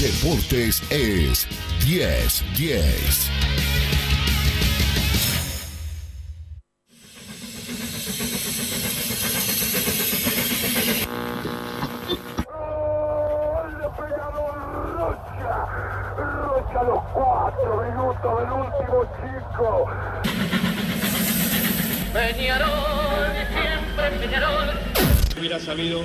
Deportes es 10-10. a los cuatro minutos del último chico. Peñarol, siempre Peñarol. Hubiera sabido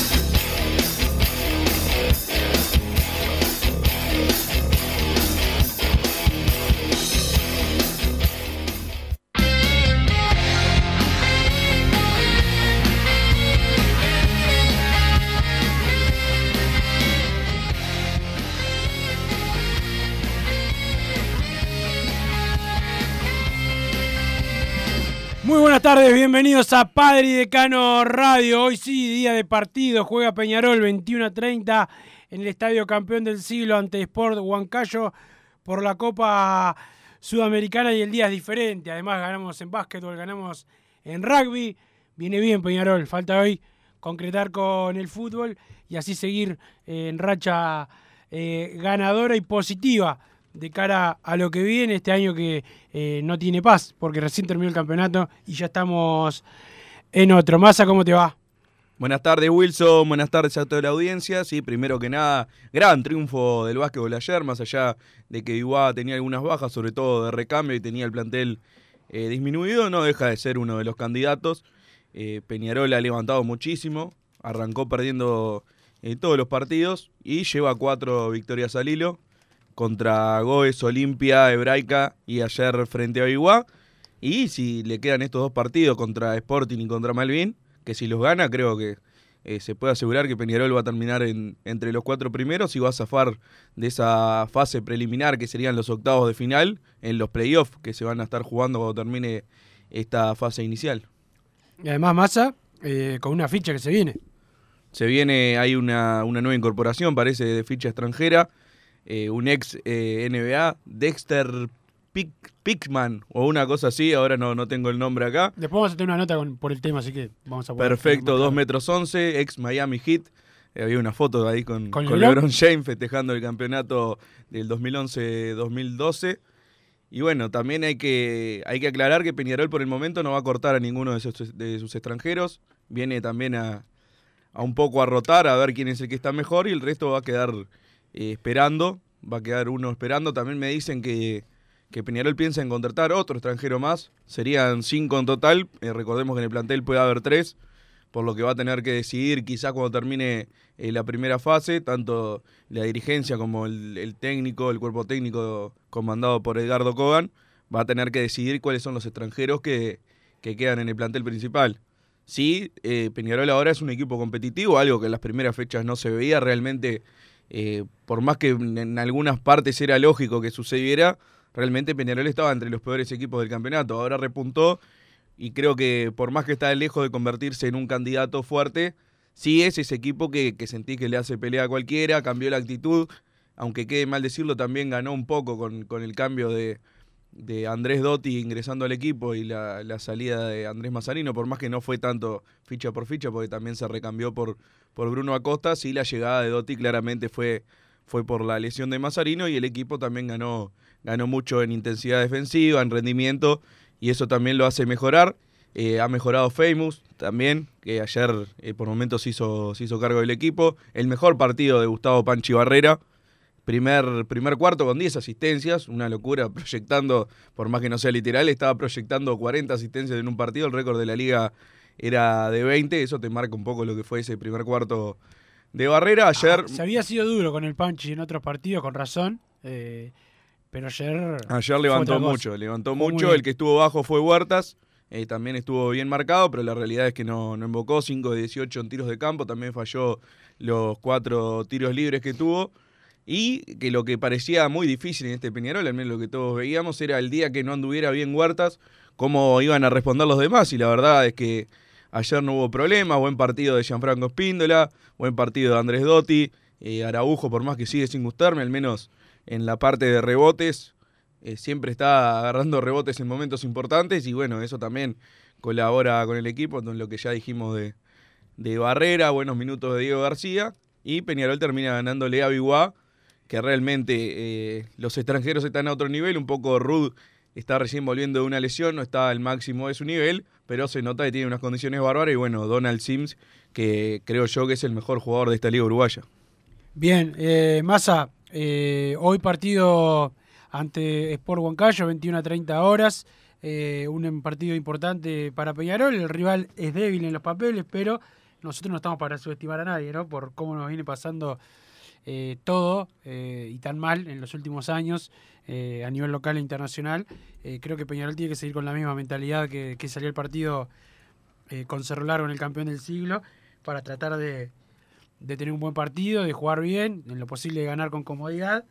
Bienvenidos a Padre y Decano Radio. Hoy sí, día de partido, juega Peñarol 21 a 30 en el Estadio Campeón del Siglo ante Sport Huancayo por la Copa Sudamericana y el día es diferente. Además ganamos en básquetbol, ganamos en rugby. Viene bien Peñarol, falta hoy concretar con el fútbol y así seguir en racha eh, ganadora y positiva de cara a lo que viene este año que eh, no tiene paz, porque recién terminó el campeonato y ya estamos en otro. Massa, ¿cómo te va? Buenas tardes, Wilson. Buenas tardes a toda la audiencia. Sí, primero que nada, gran triunfo del básquetbol ayer, más allá de que Iguá tenía algunas bajas, sobre todo de recambio, y tenía el plantel eh, disminuido, no deja de ser uno de los candidatos. Eh, Peñarol ha levantado muchísimo, arrancó perdiendo eh, todos los partidos y lleva cuatro victorias al hilo contra Goes, Olimpia, Hebraica y ayer frente a Iguá. Y si le quedan estos dos partidos contra Sporting y contra Malvin, que si los gana, creo que eh, se puede asegurar que Peñarol va a terminar en, entre los cuatro primeros y va a zafar de esa fase preliminar que serían los octavos de final en los playoffs que se van a estar jugando cuando termine esta fase inicial. Y además Massa, eh, con una ficha que se viene. Se viene, hay una, una nueva incorporación, parece, de ficha extranjera. Eh, un ex eh, NBA, Dexter Pick, Pickman o una cosa así, ahora no, no tengo el nombre acá. Después vamos a tener una nota con- por el tema, así que vamos a poder- Perfecto, 2 metros 11, ex Miami Heat. Eh, había una foto ahí con, ¿Con con LeBron? LeBron James festejando el campeonato del 2011-2012. Y bueno, también hay que, hay que aclarar que Peñarol por el momento no va a cortar a ninguno de sus, de sus extranjeros. Viene también a, a un poco a rotar, a ver quién es el que está mejor y el resto va a quedar eh, esperando. Va a quedar uno esperando. También me dicen que, que Peñarol piensa en contratar otro extranjero más. Serían cinco en total. Eh, recordemos que en el plantel puede haber tres, por lo que va a tener que decidir quizás cuando termine eh, la primera fase, tanto la dirigencia como el, el técnico, el cuerpo técnico comandado por Edgardo Kogan, va a tener que decidir cuáles son los extranjeros que, que quedan en el plantel principal. Sí, Peñarol ahora es un equipo competitivo, algo que en las primeras fechas no se veía realmente. Eh, por más que en, algunas partes era lógico que sucediera, realmente Peñarol estaba entre los peores equipos del campeonato. Ahora repuntó y creo que por más que está lejos de convertirse en un candidato fuerte, sí es ese equipo que, sentí que le hace pelea a cualquiera, cambió la actitud, aunque quede mal decirlo, también ganó un poco con el cambio de, de Andrés Dotti ingresando al equipo y la, la salida de Andrés Mazarino, por más que no fue tanto ficha por ficha, porque también se recambió por, por Bruno Acosta, sí la llegada de Dotti claramente fue, fue por la lesión de Mazarino y el equipo también ganó, ganó mucho en intensidad defensiva, en rendimiento, y eso también lo hace mejorar. Eh, ha mejorado Famous también, que ayer eh, por momentos hizo, se hizo cargo del equipo. El mejor partido de Gustavo Panchi Barrera. Primer, primer cuarto con 10 asistencias, una locura, proyectando, por más que no sea literal, estaba proyectando 40 asistencias en un partido, el récord de la liga era de 20, eso te marca un poco lo que fue ese primer cuarto de Barrera. Ayer, Ah, se había sido duro con el Panchi en otros partidos, con razón. eh, pero ayer. ayer levantó mucho, levantó mucho. El que estuvo bajo fue Huertas. eh, también estuvo bien marcado, pero la realidad es que no, no invocó 5 de 18 en tiros de campo. También falló los cuatro tiros libres que tuvo. Y que lo que parecía muy difícil en este Peñarol, al menos lo que todos veíamos, era el día que no anduviera bien Huertas, cómo iban a responder los demás. Y la verdad es que ayer no hubo problema. Buen partido de Gianfranco Espíndola, buen partido de Andrés Dotti. eh, Araujo, por más que sigue sin gustarme, al menos en la parte de rebotes, eh, siempre está agarrando rebotes en momentos importantes. Y bueno, eso también colabora con el equipo, en lo que ya dijimos de, de Barrera, buenos minutos de Diego García. Y Peñarol termina ganándole a Biguá, que realmente eh, los extranjeros están a otro nivel. Un poco Rud está recién volviendo de una lesión, no está al máximo de su nivel, pero se nota que tiene unas condiciones bárbaras. Y bueno, Donald Sims, que creo yo que es el mejor jugador de esta liga uruguaya. Bien, eh, Massa, eh, hoy partido ante Sport Huancayo, 21 a 30 horas. un partido importante para Peñarol. El rival es débil en los papeles, pero nosotros no estamos para subestimar a nadie, ¿no? Por cómo nos viene pasando eh, todo eh, y tan mal en los últimos años eh, a nivel local e internacional. Creo que Peñarol tiene que seguir con la misma mentalidad que, que salió el partido con Cerro Largo en el campeón del siglo para tratar de, de tener un buen partido, de jugar bien, en lo posible de ganar con comodidad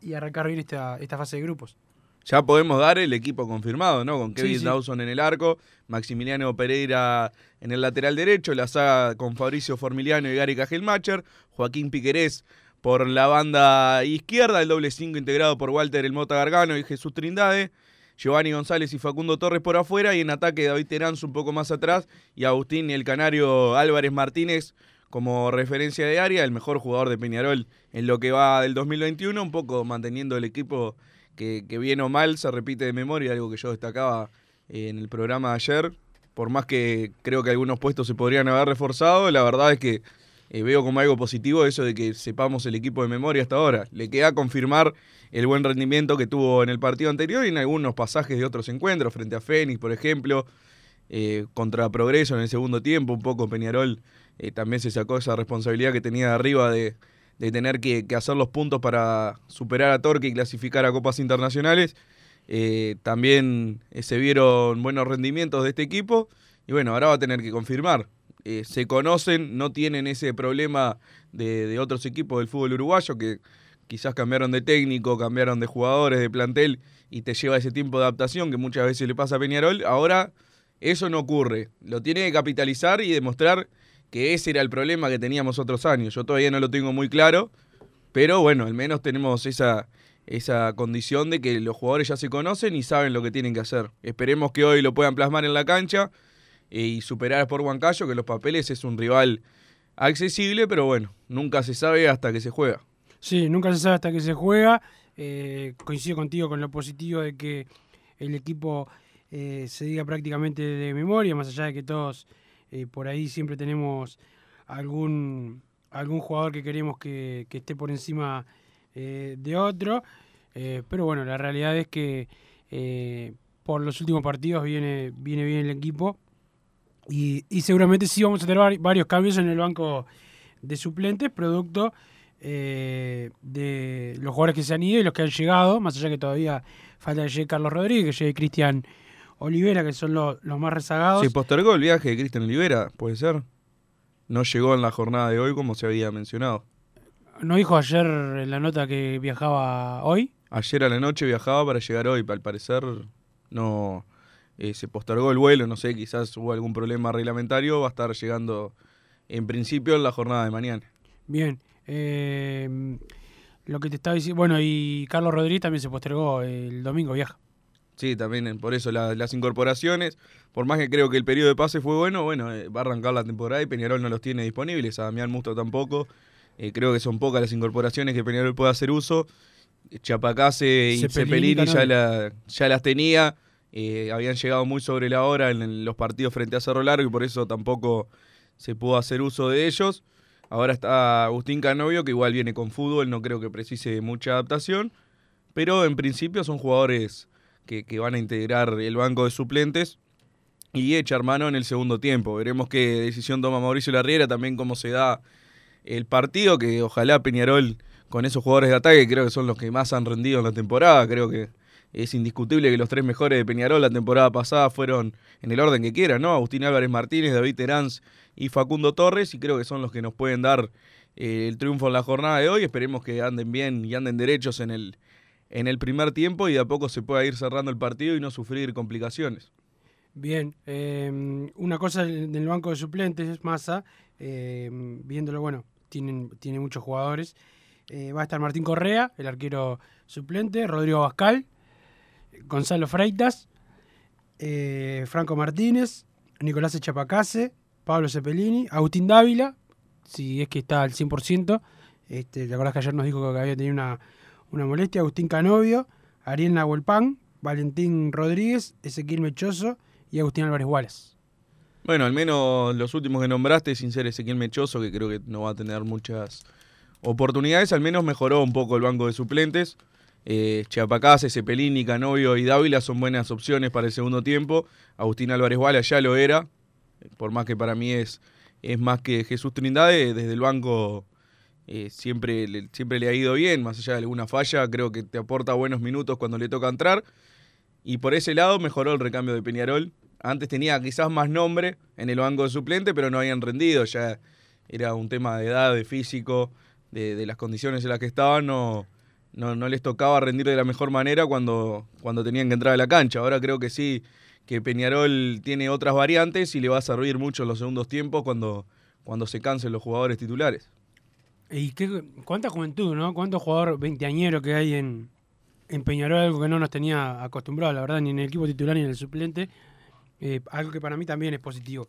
y arrancar bien esta, esta fase de grupos. Ya podemos dar el equipo confirmado, ¿no? Con Sí, Kevin sí. Dawson en el arco, Maximiliano Pereira en el lateral derecho, la saga con Fabricio Formiliano y Gary Cajelmacher, Joaquín Piquerés por la banda izquierda, el doble 5 integrado por Walter El Mota Gargano y Jesús Trindade, Giovanni González y Facundo Torres por afuera y en ataque David Terán un poco más atrás y Agustín el canario Álvarez Martínez como referencia de área, el mejor jugador de Peñarol en lo que va del 2021, un poco manteniendo el equipo que, que bien o mal se repite de memoria, algo que yo destacaba eh, en el programa de ayer. Por más que creo que algunos puestos se podrían haber reforzado, la verdad es que eh, veo como algo positivo eso de que sepamos el equipo de memoria hasta ahora. Le queda confirmar el buen rendimiento que tuvo en el partido anterior y en algunos pasajes de otros encuentros, frente a Fénix, por ejemplo, eh, contra Progreso en el segundo tiempo, un poco Peñarol eh, también se sacó esa responsabilidad que tenía de arriba de, tener que, hacer los puntos para superar a Torque y clasificar a copas internacionales. También se vieron buenos rendimientos de este equipo y bueno, ahora va a tener que confirmar. Eh, se conocen, no tienen ese problema de, de otros equipos del fútbol uruguayo que quizás cambiaron de técnico, cambiaron de jugadores, de plantel y te lleva ese tiempo de adaptación que muchas veces le pasa a Peñarol. Ahora eso no ocurre. Lo tiene que capitalizar y demostrar que ese era el problema que teníamos otros años. Yo todavía no lo tengo muy claro, pero bueno, al menos tenemos esa, esa condición de que los jugadores ya se conocen y saben lo que tienen que hacer. Esperemos que hoy lo puedan plasmar en la cancha y superar a Sport Huancayo, que los papeles es un rival accesible, pero bueno, nunca se sabe hasta que se juega. Sí, nunca se sabe hasta que se juega. Eh, coincido contigo con lo positivo de que el equipo eh, se diga prácticamente de memoria, más allá de que todos eh, por ahí siempre tenemos algún, algún jugador que queremos que, que esté por encima eh, de otro. Eh, pero bueno, la realidad es que eh, por los últimos partidos viene, viene bien el equipo. Y, y seguramente sí vamos a tener vari- varios cambios en el banco de suplentes, producto eh, de los jugadores que se han ido y los que han llegado, más allá que todavía falta que llegue Carlos Rodríguez, que llegue Cristian Olivera, que son los, los más rezagados. Se postergó el viaje de Cristian Olivera, puede ser. No llegó en la jornada de hoy como se había mencionado. ¿No dijo ayer en la nota que viajaba hoy? Ayer a la noche viajaba para llegar hoy, al parecer no eh, se postergó el vuelo, no sé, quizás hubo algún problema reglamentario, va a estar llegando en principio en la jornada de mañana. Bien. eh, lo que te estaba diciendo, bueno, y Carlos Rodríguez también se postergó, el domingo viaja. Sí, también eh, por eso la- las incorporaciones, por más que creo que el periodo de pase fue bueno, bueno, eh, va a arrancar la temporada y Peñarol no los tiene disponibles, a Damián Musto tampoco. Eh, creo que son pocas las incorporaciones que Peñarol puede hacer uso. Chapacase y Cepelini, Cepelini ya, Canoli. la- ya las tenía, eh, habían llegado muy sobre la hora en, los partidos frente a Cerro Largo y por eso tampoco se pudo hacer uso de ellos. Ahora está Agustín Canovio, que igual viene con fútbol, no creo que precise mucha adaptación, pero en principio son jugadores que, que van a integrar el banco de suplentes y echar mano en el segundo tiempo. Veremos qué decisión toma Mauricio Larriera, también cómo se da el partido, que ojalá Peñarol con esos jugadores de ataque, creo que son los que más han rendido en la temporada, creo que es indiscutible que los tres mejores de Peñarol la temporada pasada fueron en el orden que quieran, ¿no? Agustín Álvarez Martínez, David Teráns y Facundo Torres, y creo que son los que nos pueden dar eh, el triunfo en la jornada de hoy. Esperemos que anden bien y anden derechos en el, en el primer tiempo y de a poco se pueda ir cerrando el partido y no sufrir complicaciones. Bien, eh, una cosa en el banco de suplentes es Massa, eh, viéndolo, bueno, tienen, tiene muchos jugadores. Eh, va a estar Martín Correa, el arquero suplente, Rodrigo Bascal, Gonzalo Freitas, eh, Franco Martínez, Nicolás Echapacase, Pablo Cepelini, Agustín Dávila, si es que está al 100%. Este, ¿Te acordás que ayer nos dijo que había tenido una, una molestia? Agustín Canovio, Ariel Nahuelpan, Valentín Rodríguez, Ezequiel Mechoso y Agustín Álvarez Wallace. Bueno, al menos los últimos que nombraste, sin ser Ezequiel Mechoso, que creo que no va a tener muchas oportunidades, al menos mejoró un poco el banco de suplentes. Eh, Chiapacase, Cepelini, Canovio y Dávila son buenas opciones para el segundo tiempo. Agustín Álvarez Wallace ya lo era, por más que para mí es, es más que Jesús Trindade, desde el banco eh, siempre, le, siempre le ha ido bien, más allá de alguna falla, creo que te aporta buenos minutos cuando le toca entrar. Y por ese lado mejoró el recambio de Peñarol. Antes tenía quizás más nombre en el banco de suplente, pero no habían rendido. Ya era un tema de edad, de físico, de, de las condiciones en las que estaban. No, no, no, les tocaba rendir de la mejor manera cuando, cuando tenían que entrar a la cancha. Ahora creo que sí, que Peñarol tiene otras variantes y le va a servir mucho en los segundos tiempos cuando, cuando se cansen los jugadores titulares. ¿Y qué, cuánta juventud, no? ¿Cuánto jugador veinteañero que hay en, en Peñarol? Algo que no nos tenía acostumbrado, la verdad, ni en el equipo titular ni en el suplente. Eh, algo que para mí también es positivo.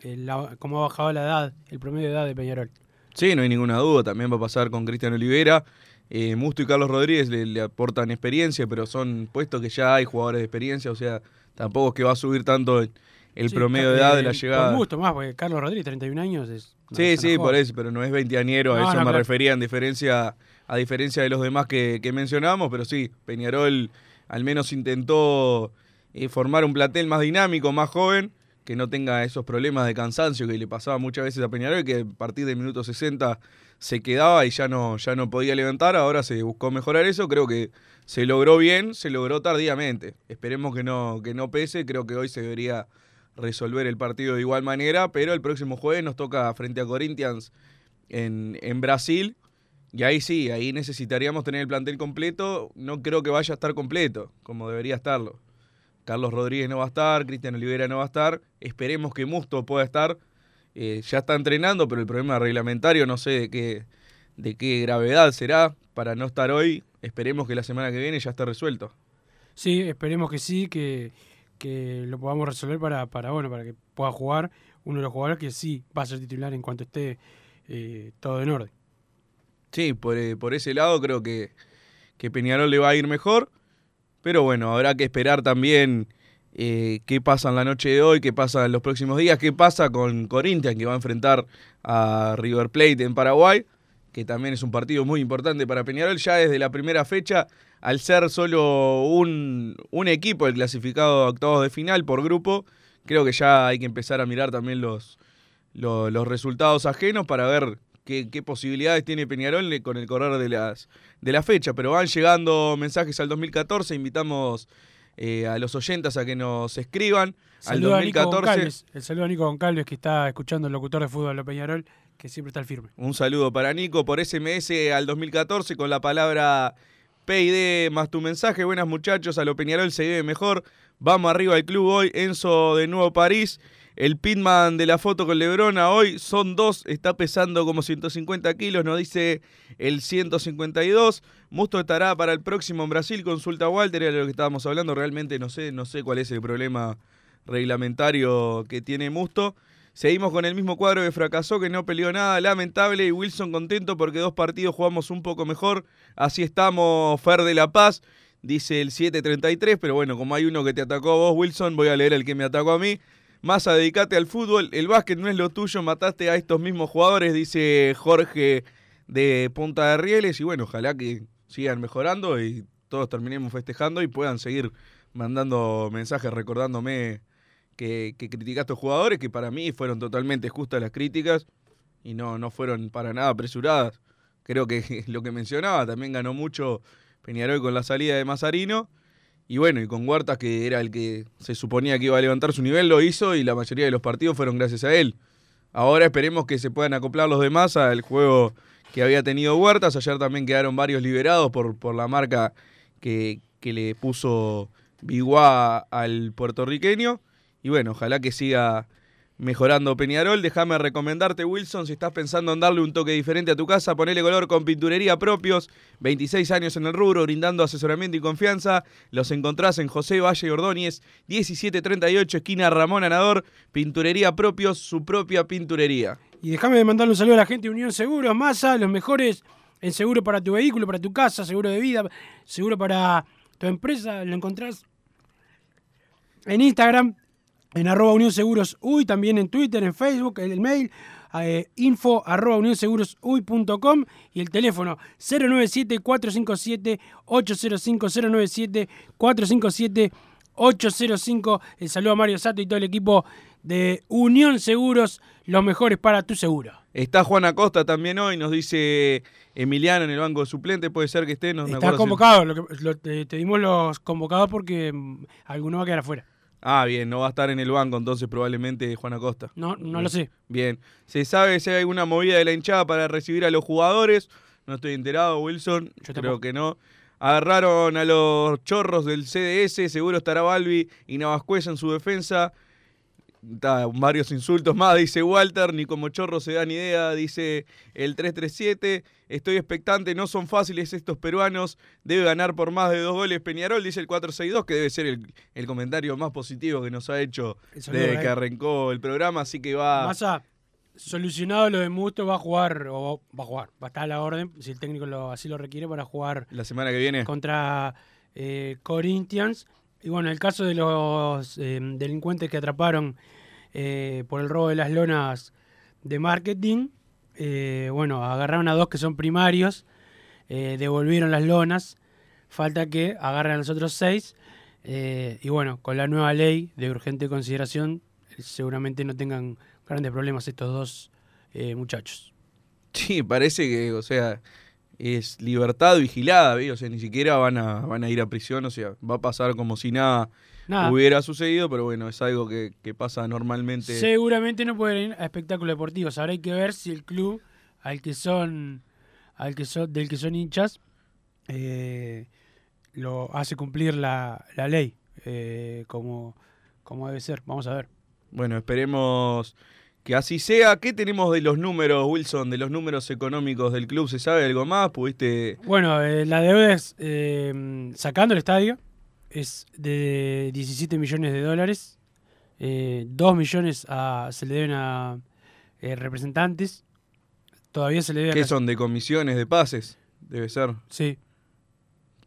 Eh, la, cómo ha bajado la edad, el promedio de edad de Peñarol. Sí, no hay ninguna duda. También va a pasar con Cristian Olivera. Eh, Musto y Carlos Rodríguez le, le, aportan experiencia, pero son puestos que ya hay jugadores de experiencia, o sea, tampoco es que va a subir tanto el, el sí, promedio de edad de la llegada. Con gusto más, porque Carlos Rodríguez, 31 años, es. Sí, sí, por eso, pero no es veinteañero, a no, eso no, me claro. refería, en diferencia, a diferencia de los demás que, que mencionábamos, pero sí, Peñarol al menos intentó eh, formar un platel más dinámico, más joven, que no tenga esos problemas de cansancio que le pasaba muchas veces a Peñarol, que a partir del minuto 60 se quedaba y ya no, ya no podía levantar, ahora se buscó mejorar eso, creo que se logró bien, se logró tardíamente. Esperemos que no, que no pese, creo que hoy se debería resolver el partido de igual manera, pero el próximo jueves nos toca frente a Corinthians en, en Brasil. Y ahí sí, ahí necesitaríamos tener el plantel completo. No creo que vaya a estar completo, como debería estarlo. Carlos Rodríguez no va a estar, Cristian Olivera no va a estar. Esperemos que Musto pueda estar. Eh, ya está entrenando, pero el problema reglamentario no sé de qué, de qué gravedad será para no estar hoy. Esperemos que la semana que viene ya esté resuelto. Sí, esperemos que sí, que, que lo podamos resolver para, para, bueno, para que pueda jugar uno de los jugadores que sí va a ser titular en cuanto esté eh, todo en orden. Sí, por, eh, por ese lado creo que, que, Peñarol le va a ir mejor, pero bueno, habrá que esperar también eh, qué pasa en la noche de hoy, qué pasa en los próximos días, qué pasa con Corinthians que va a enfrentar a River Plate en Paraguay, que también es un partido muy importante para Peñarol, ya desde la primera fecha al ser solo un, un, equipo el clasificado a octavos de final por grupo, creo que ya hay que empezar a mirar también los, los, los resultados ajenos para ver qué, qué, posibilidades tiene Peñarol con el correr de, las, de la fecha. Pero van llegando mensajes al 2014, invitamos eh, a los oyentas a que nos escriban. Saludo al 2014. el saludo a Nico Goncalves que está escuchando el locutor de fútbol de Peñarol, que siempre está al firme. Un saludo para Nico por SMS al 2014 con la palabra PID más tu mensaje. Buenas muchachos, a lo Peñarol se vive mejor. Vamos arriba al club hoy. Enzo de Nuevo París. El pitman de la foto con Lebrona hoy son dos, está pesando como 150 kilos, nos dice el 152. Musto estará para el próximo en Brasil, consulta Walter, era lo que estábamos hablando. Realmente no sé, no sé cuál es el problema reglamentario que tiene Musto. Seguimos con el mismo cuadro que fracasó, que no peleó nada, lamentable. Y Wilson contento porque dos partidos jugamos un poco mejor. Así estamos, Fer de la Paz, dice el 733. Pero bueno, como hay uno que te atacó a vos, Wilson, voy a leer el que me atacó a mí. Más a dedicate al fútbol, el básquet no es lo tuyo, mataste a estos mismos jugadores, dice Jorge de Punta de Rieles. Y bueno, ojalá que sigan mejorando y todos terminemos festejando y puedan seguir mandando mensajes recordándome que, que criticaste a estos jugadores, que para mí fueron totalmente justas las críticas. y no, no fueron para nada apresuradas. Creo que lo que mencionaba, también ganó mucho Peñarol con la salida de Mazarino. Y bueno, y con Huertas, que era el que se suponía que iba a levantar su nivel, lo hizo y la mayoría de los partidos fueron gracias a él. Ahora esperemos que se puedan acoplar los demás al juego que había tenido Huertas. Ayer también quedaron varios liberados por, por la marca que, que le puso Biguá al puertorriqueño. Y bueno, ojalá que siga mejorando Peñarol. Déjame recomendarte, Wilson, si estás pensando en darle un toque diferente a tu casa, ponele color con pinturería propios. 26 años en el rubro, brindando asesoramiento y confianza. Los encontrás en José Valle Ordóñez, 1738, esquina Ramón Anador. Pinturería propios, su propia pinturería. Y déjame mandarle un saludo a la gente de Unión Seguros, Massa, los mejores en seguro para tu vehículo, para tu casa, seguro de vida, seguro para tu empresa. Lo encontrás en Instagram, en arroba Unión Seguros Uy, también en Twitter, en Facebook, el mail eh, info arroba unionsegurosUy.com y el teléfono 097-457-805, 097-457-805. El saludo a Mario Sato y todo el equipo de Unión Seguros, los mejores para tu seguro. Está Juan Acosta también hoy, nos dice Emiliano en el banco suplente, puede ser que esté. No, Está si- convocado, lo que- lo- te, te dimos los convocados porque mm, alguno va a quedar afuera. Ah, bien, no va a estar en el banco, entonces probablemente Juan Acosta. No, no lo sé. Bien. ¿Se sabe si hay alguna movida de la hinchada para recibir a los jugadores? No estoy enterado, Wilson. Yo Creo tampoco. que no. Agarraron a los chorros del CDS, seguro estará Balbi y Navascuez en su defensa. Varios insultos más, dice Walter, ni como chorro se dan idea, dice el 337. Estoy expectante, no son fáciles estos peruanos, debe ganar por más de dos goles Peñarol, dice el 462, que debe ser el, el comentario más positivo que nos ha hecho saludo desde que él. arrancó el programa, así que va... Massa, solucionado lo de Musto, va a jugar, o va a jugar, va a estar a la orden, si el técnico lo, así lo requiere, para jugar La semana que viene. contra eh, Corinthians. Y bueno, el caso de los eh, delincuentes que atraparon eh, por el robo de las lonas de marketing, eh, bueno, agarraron a dos que son primarios, eh, devolvieron las lonas, falta que agarren a los otros seis. y bueno, con la nueva ley de urgente consideración, seguramente no tengan grandes problemas estos dos muchachos. Sí, parece que, o sea, es libertad vigilada, ¿ve? o sea, ni siquiera van a, van a ir a prisión, o sea, va a pasar como si nada, Nada. hubiera sucedido, pero bueno, es algo que, que pasa normalmente. Seguramente no pueden ir a espectáculos deportivos. Ahora hay que ver si el club al que son, al que son, del que son hinchas, eh, lo hace cumplir la, la ley eh, como, como debe ser. Vamos a ver. Bueno, esperemos que así sea. ¿Qué tenemos de los números, Wilson, de los números económicos del club? ¿Se sabe algo más? ¿Pudiste...? Bueno, eh, la deuda es, sacando el estadio, es de 17 millones de dólares. Eh, 2 millones a- se le deben a eh, representantes. Todavía se le debe a ¿Qué son de comisiones de pases? Debe ser. Sí,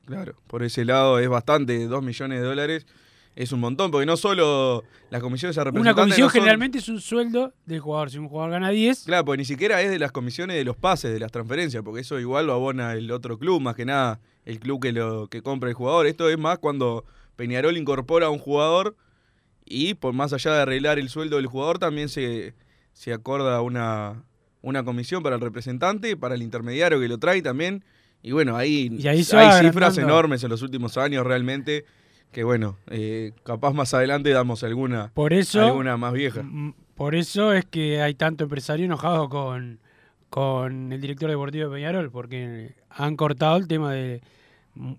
Claro, por ese lado es bastante, 2 millones de dólares es un montón, porque no solo las comisiones Una representantes comisión no son- generalmente es un sueldo del jugador. Si un jugador gana 10, Claro, porque ni siquiera es de las comisiones de los pases, de las transferencias, porque eso igual lo abona el otro club, más que nada el club que lo que compra el jugador. Esto es más cuando Peñarol incorpora a un jugador y por más allá de arreglar el sueldo del jugador, también se, se acorda una, una comisión para el representante, para el intermediario que lo trae también. Y bueno, ahí, Y ahí hay cifras enormes en los últimos años realmente, que bueno, eh, capaz más adelante damos alguna, por eso, alguna más vieja. por eso es que hay tanto empresario enojado con, con el director deportivo de Peñarol, porque han cortado el tema de,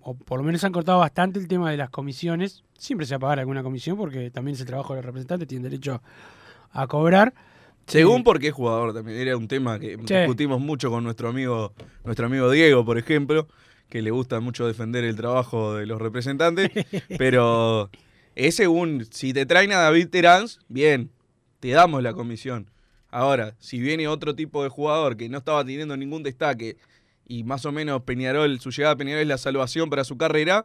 o por lo menos han cortado bastante el tema de las comisiones. Siempre se va a pagar alguna comisión porque también es el trabajo de los representantes, tienen derecho a cobrar. Según Sí. por qué jugador también. Era un tema que Sí. discutimos mucho con nuestro amigo, nuestro amigo Diego, por ejemplo, que le gusta mucho defender el trabajo de los representantes. pero es según, si te traen a David Terán, bien, te damos la comisión. Ahora, si viene otro tipo de jugador que no estaba teniendo ningún destaque y más o menos Peñarol, su llegada a Peñarol es la salvación para su carrera,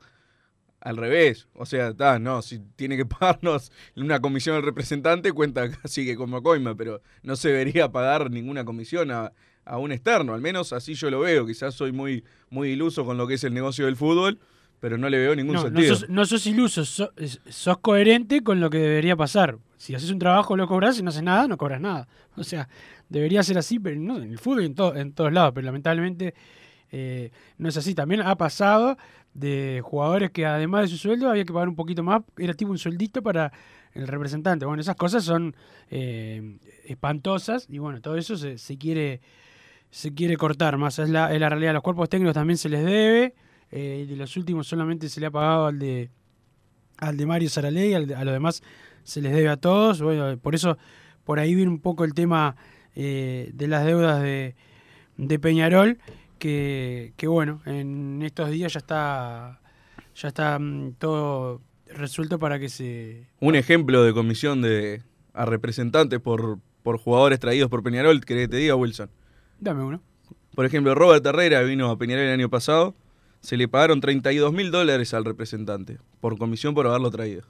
al revés. O sea, está, no, si tiene que pagarnos una comisión al representante, cuenta casi que como coima, pero no se debería pagar ninguna comisión a, a un externo. Al menos así yo lo veo. Quizás soy muy, muy iluso con lo que es el negocio del fútbol, pero no le veo ningún No, no sentido. sos, no sos iluso, so- es- sos coherente con lo que debería pasar. Si haces un trabajo lo cobras, si no haces nada, no cobras nada. O sea, debería ser así, pero no, en el fútbol y en, to- en todos lados, pero lamentablemente eh, no es así. También ha pasado de jugadores que además de su sueldo había que pagar un poquito más, era tipo un sueldito para el representante. Bueno, esas cosas son eh, espantosas y bueno, todo eso se, se quiere se quiere cortar más. Es la, es la realidad. Los cuerpos técnicos también se les debe. eh, de los últimos solamente se le ha pagado al de al de Mario Saralegui, al de- a los demás se les debe a todos. Bueno, por eso por ahí viene un poco el tema eh, de las deudas de, de Peñarol, que, que bueno, en estos días ya está ya está mm, todo resuelto para que se Un ejemplo de comisión de a representantes por, por jugadores traídos por Peñarol, ¿querés que te diga, Wilson? Dame uno. Por ejemplo, Robert Herrera vino a Peñarol el año pasado, se le pagaron 32 mil dólares al representante por comisión por haberlo traído.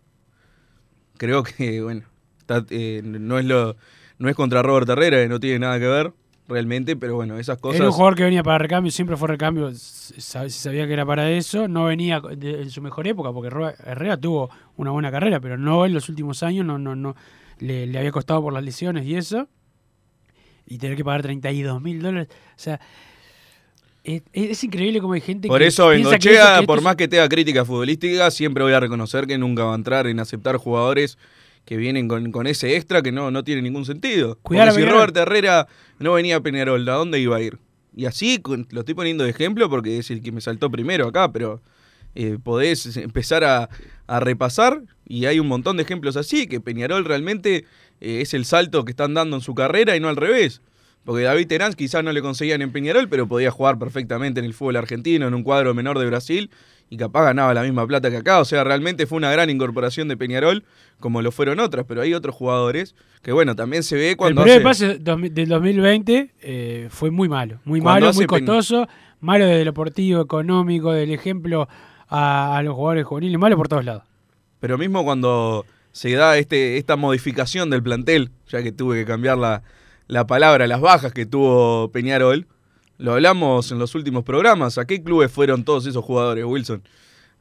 Creo que, bueno, está, eh, no, es lo, no es contra Robert Herrera, que no tiene nada que ver realmente, pero bueno, esas cosas... Era un jugador que venía para recambio, siempre fue recambio, sabía que era para eso, no venía de- en su mejor época, porque Herrera tuvo una buena carrera, pero no en los últimos años, no, no, no, le, le había costado por las lesiones y eso, y tener que pagar 32 mil dólares, o sea, es, es increíble como hay gente Por que eso piensa que Bengochea, que por más que tenga crítica futbolística, siempre voy a reconocer que nunca va a entrar en aceptar jugadores que vienen con, con ese extra que no, no tiene ningún sentido. Porque si. Robert Herrera no venía a Peñarol, ¿a dónde iba a ir? Y así lo estoy poniendo de ejemplo porque es el que me saltó primero acá, pero eh, podés empezar a, a repasar y hay un montón de ejemplos así, que Peñarol realmente eh, es el salto que están dando en su carrera y no al revés. Porque David Terán quizás no le conseguían en Peñarol, pero podía jugar perfectamente en el fútbol argentino, en un cuadro menor de Brasil, y capaz ganaba la misma plata que acá. O sea, realmente fue una gran incorporación de Peñarol, como lo fueron otras, pero hay otros jugadores que, bueno, también se ve cuando el primer hace- pase del 2020 eh, fue muy malo, muy Cuando malo, muy costoso, malo desde el deportivo, económico, del ejemplo a, a los jugadores juveniles, malo por todos lados. Pero mismo cuando se da este, esta modificación del plantel, ya que tuve que cambiar la, la palabra, las bajas que tuvo Peñarol, lo hablamos en los últimos programas. ¿A qué clubes fueron todos esos jugadores, Wilson?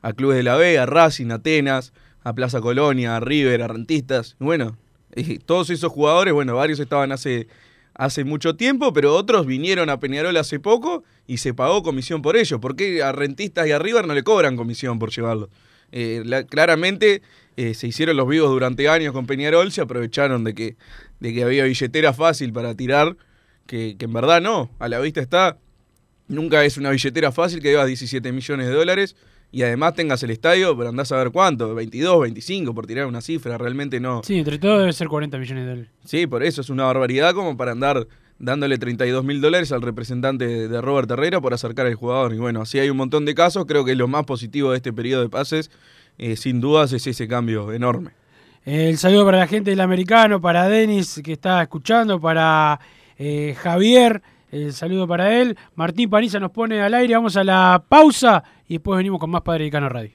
A clubes de la B, a Racing, a Atenas, a Plaza Colonia, a River, a Rentistas. Bueno, y todos esos jugadores, bueno, varios estaban hace, hace mucho tiempo, pero otros vinieron a Peñarol hace poco y se pagó comisión por ellos. ¿Por qué a Rentistas y a River no le cobran comisión por llevarlo? Eh, la- claramente eh, se hicieron los vivos durante años con Peñarol, se aprovecharon de que, de que había billetera fácil para tirar, que, que en verdad no, a la vista está, nunca es una billetera fácil que debas 17 millones de dólares y además tengas el estadio, pero andás a ver cuánto, 22, 25 por tirar una cifra, realmente no. Sí, entre todo debe ser 40 millones de dólares. Sí, por eso es una barbaridad como para andar dándole 32 mil dólares al representante de- de Robert Herrera por acercar al jugador. Y bueno, así hay un montón de casos, creo que lo más positivo de este periodo de pases, eh, sin dudas, es ese cambio enorme. El saludo para la gente del americano, para Denis que está escuchando, para eh, Javier, el saludo para él. Martín Paniza nos pone al aire, vamos a la pausa y después venimos con más Padre Cano Radio.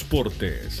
Transportes.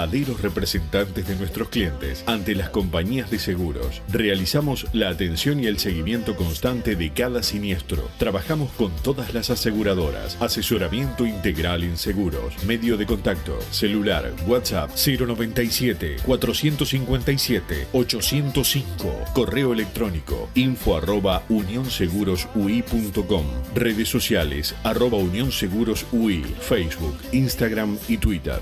verdaderos representantes de nuestros clientes ante las compañías de seguros. Realizamos la atención y el seguimiento constante de cada siniestro. Trabajamos con todas las aseguradoras. Asesoramiento integral en seguros. Medio de contacto. Celular. WhatsApp 097 457 805. Correo electrónico info arroba. Redes sociales arroba unionsegurosui. Facebook, Instagram y Twitter.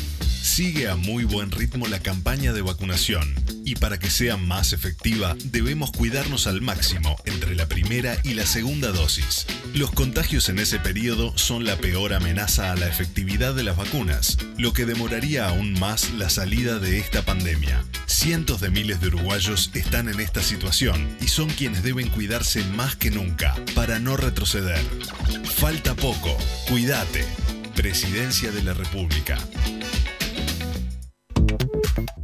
Sigue a muy buen ritmo la campaña de vacunación y para que sea más efectiva debemos cuidarnos al máximo entre la primera y la segunda dosis. Los contagios en ese periodo son la peor amenaza a la efectividad de las vacunas, lo que demoraría aún más la salida de esta pandemia. Cientos de miles de uruguayos están en esta situación y son quienes deben cuidarse más que nunca para no retroceder. Falta poco, cuídate. Presidencia de la República.